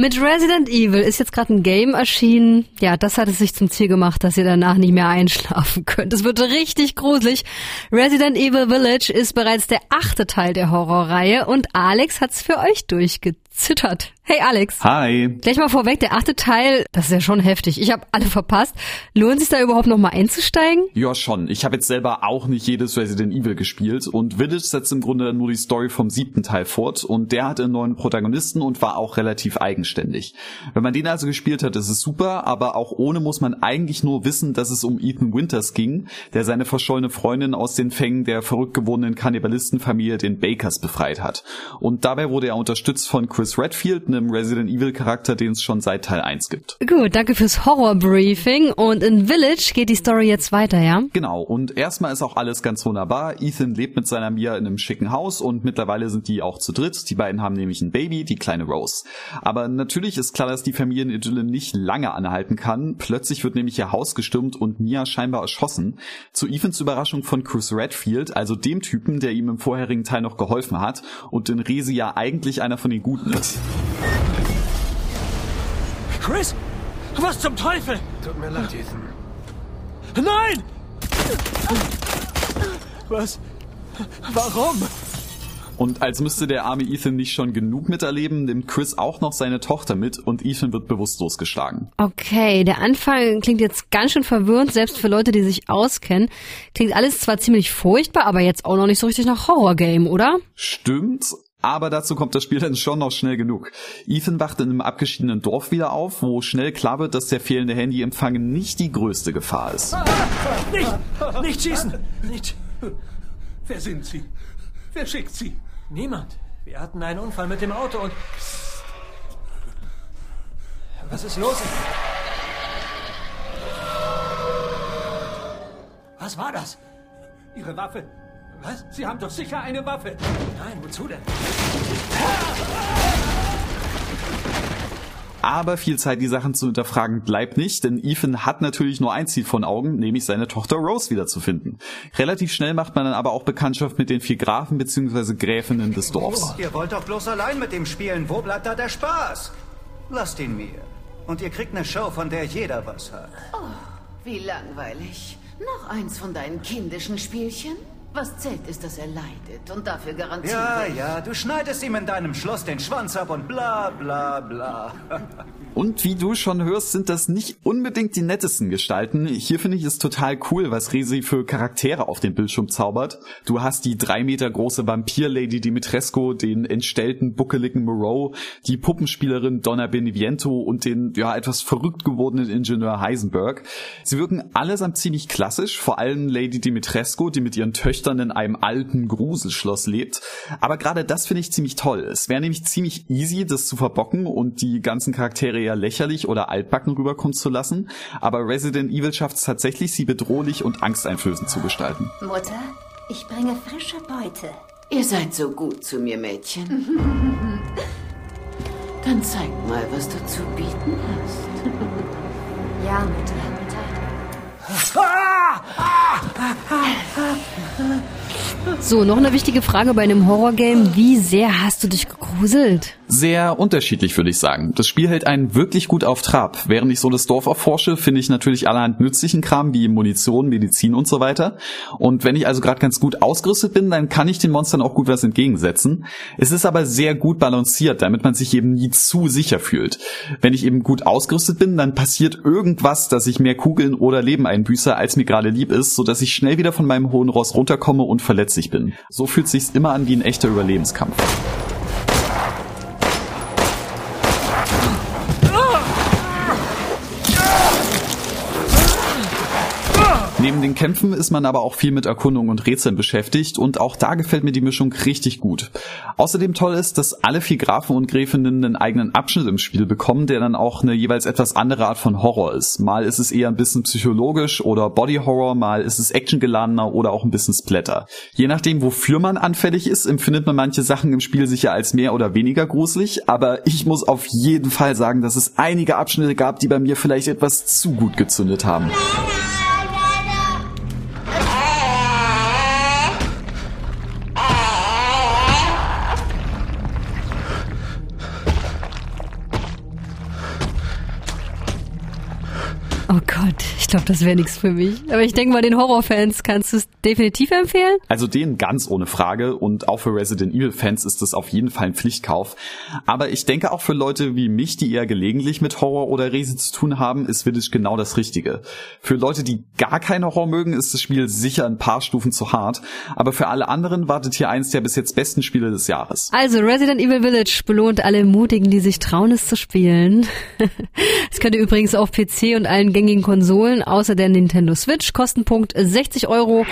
Mit Resident Evil ist jetzt gerade ein Game erschienen. Ja, das hat es sich zum Ziel gemacht, dass ihr danach nicht mehr einschlafen könnt. Es wird richtig gruselig. Resident Evil Village ist bereits der achte Teil der Horrorreihe und Alex hat's für euch durchgezittert. Hey Alex. Hi. Gleich mal vorweg, der achte Teil, das ist ja schon heftig. Ich habe alle verpasst. Lohnt sich da überhaupt noch mal einzusteigen? Ja, schon. Ich habe jetzt selber auch nicht jedes Resident Evil gespielt und Village setzt im Grunde nur die Story vom siebten Teil fort und der hatte einen neuen Protagonisten und war auch relativ eigenständig. Wenn man den also gespielt hat, ist es super, aber auch ohne muss man eigentlich nur wissen, dass es um Ethan Winters ging, der seine verschollene Freundin aus den Fängen der verrückt gewordenen Kannibalistenfamilie den Bakers befreit hat. Und dabei wurde er unterstützt von Chris Redfield, einem Resident Evil Charakter, den es schon seit Teil 1 gibt. Gut, danke fürs Horror-Briefing. Und in Village geht die Story jetzt weiter, ja? Genau, und erstmal ist auch alles ganz wunderbar. Ethan lebt mit seiner Mia in einem schicken Haus und mittlerweile sind die auch zu dritt. Die beiden haben nämlich ein Baby, die kleine Rose. Aber natürlich ist klar, dass die Familienidylle nicht lange anhalten kann. Plötzlich wird nämlich ihr Haus gestürmt und Mia scheinbar erschossen. Zu Ethans Überraschung von Chris Redfield, also dem Typen, der ihm im vorherigen Teil noch geholfen hat und in Resi ja eigentlich einer von den Guten ist. Chris? Was zum Teufel? Tut mir leid, Ethan. Nein! Was? Warum? Und als müsste der arme Ethan nicht schon genug miterleben, nimmt Chris auch noch seine Tochter mit und Ethan wird bewusstlos geschlagen. Okay, der Anfang klingt jetzt ganz schön verwirrend, selbst für Leute, die sich auskennen. Klingt alles zwar ziemlich furchtbar, aber jetzt auch noch nicht so richtig nach Horrorgame, oder? Stimmt, aber dazu kommt das Spiel dann schon noch schnell genug. Ethan wacht in einem abgeschiedenen Dorf wieder auf, wo schnell klar wird, dass der fehlende Handyempfang nicht die größte Gefahr ist. Nicht! Nicht schießen! Nicht! Wer sind Sie? Wer schickt Sie? Niemand. Wir hatten einen Unfall mit dem Auto und... Was ist los? Was war das? Ihre Waffe. Was? Sie haben doch sicher eine Waffe. Nein, wozu denn? Aber viel Zeit, die Sachen zu hinterfragen, bleibt nicht, denn Ethan hat natürlich nur ein Ziel von Augen, nämlich seine Tochter Rose wiederzufinden. Relativ schnell macht man dann aber auch Bekanntschaft mit den vier Grafen bzw. Gräfinnen des Dorfs. Ihr wollt doch bloß allein mit dem spielen. Wo bleibt da der Spaß? Lasst ihn mir. Und ihr kriegt eine Show, von der jeder was hat. Wie langweilig. Noch eins von deinen kindischen Spielchen? Was zählt ist, dass er leidet und dafür garantiert. Ja, ja, du schneidest ihm in deinem Schloss den Schwanz ab und bla bla bla. Und wie du schon hörst, sind das nicht unbedingt die nettesten Gestalten. Hier finde ich es total cool, was Resi für Charaktere auf den Bildschirm zaubert. Du hast die drei Meter große Vampir-Lady Dimitrescu, den entstellten, buckeligen Moreau, die Puppenspielerin Donna Beneviento und den, ja, etwas verrückt gewordenen Ingenieur Heisenberg. Sie wirken allesamt ziemlich klassisch, vor allem Lady Dimitrescu, die mit ihren Töchtern in einem alten Gruselschloss lebt. Aber gerade das finde ich ziemlich toll. Es wäre nämlich ziemlich easy, das zu verbocken und die ganzen Charaktere eher lächerlich oder altbacken rüberkommen zu lassen, aber Resident Evil schafft es tatsächlich, sie bedrohlich und angsteinflößend zu gestalten. Mutter, ich bringe frische Beute. Ihr seid so gut zu mir, Mädchen. Dann zeig mal, was du zu bieten hast. Ja, Mutter. Excellent. So, noch eine wichtige Frage bei einem Horrorgame. Wie sehr hast du dich gegruselt? Sehr unterschiedlich, würde ich sagen. Das Spiel hält einen wirklich gut auf Trab. Während ich so das Dorf erforsche, finde ich natürlich allerhand nützlichen Kram wie Munition, Medizin und so weiter. Und wenn ich also gerade ganz gut ausgerüstet bin, dann kann ich den Monstern auch gut was entgegensetzen. Es ist aber sehr gut balanciert, damit man sich eben nie zu sicher fühlt. Wenn ich eben gut ausgerüstet bin, dann passiert irgendwas, dass ich mehr Kugeln oder Leben einbüße, als mir gerade lieb ist, sodass ich schnell wieder von meinem hohen Ross runterkomme und verletzlich bin. So fühlt sich's immer an wie ein echter Überlebenskampf. Neben den Kämpfen ist man aber auch viel mit Erkundung und Rätseln beschäftigt und auch da gefällt mir die Mischung richtig gut. Außerdem toll ist, dass alle vier Grafen und Gräfinnen einen eigenen Abschnitt im Spiel bekommen, der dann auch eine jeweils etwas andere Art von Horror ist. Mal ist es eher ein bisschen psychologisch oder Body Horror, mal ist es actiongeladener oder auch ein bisschen Splatter. Je nachdem, wofür man anfällig ist, empfindet man manche Sachen im Spiel sicher als mehr oder weniger gruselig, aber ich muss auf jeden Fall sagen, dass es einige Abschnitte gab, die bei mir vielleicht etwas zu gut gezündet haben. Oh Gott, glaube, das wäre nichts für mich. Aber ich denke mal, den Horrorfans kannst du es definitiv empfehlen. Also den ganz ohne Frage und auch für Resident Evil Fans ist es auf jeden Fall ein Pflichtkauf. Aber ich denke auch für Leute wie mich, die eher gelegentlich mit Horror oder Resi zu tun haben, ist Village genau das Richtige. Für Leute, die gar keinen Horror mögen, ist das Spiel sicher ein paar Stufen zu hart. Aber für alle anderen wartet hier eins der bis jetzt besten Spiele des Jahres. Also Resident Evil Village belohnt alle Mutigen, die sich trauen, es zu spielen. Es könnt ihr übrigens auf PC und allen gängigen Konsolen außer der Nintendo Switch. Kostenpunkt 60 Euro.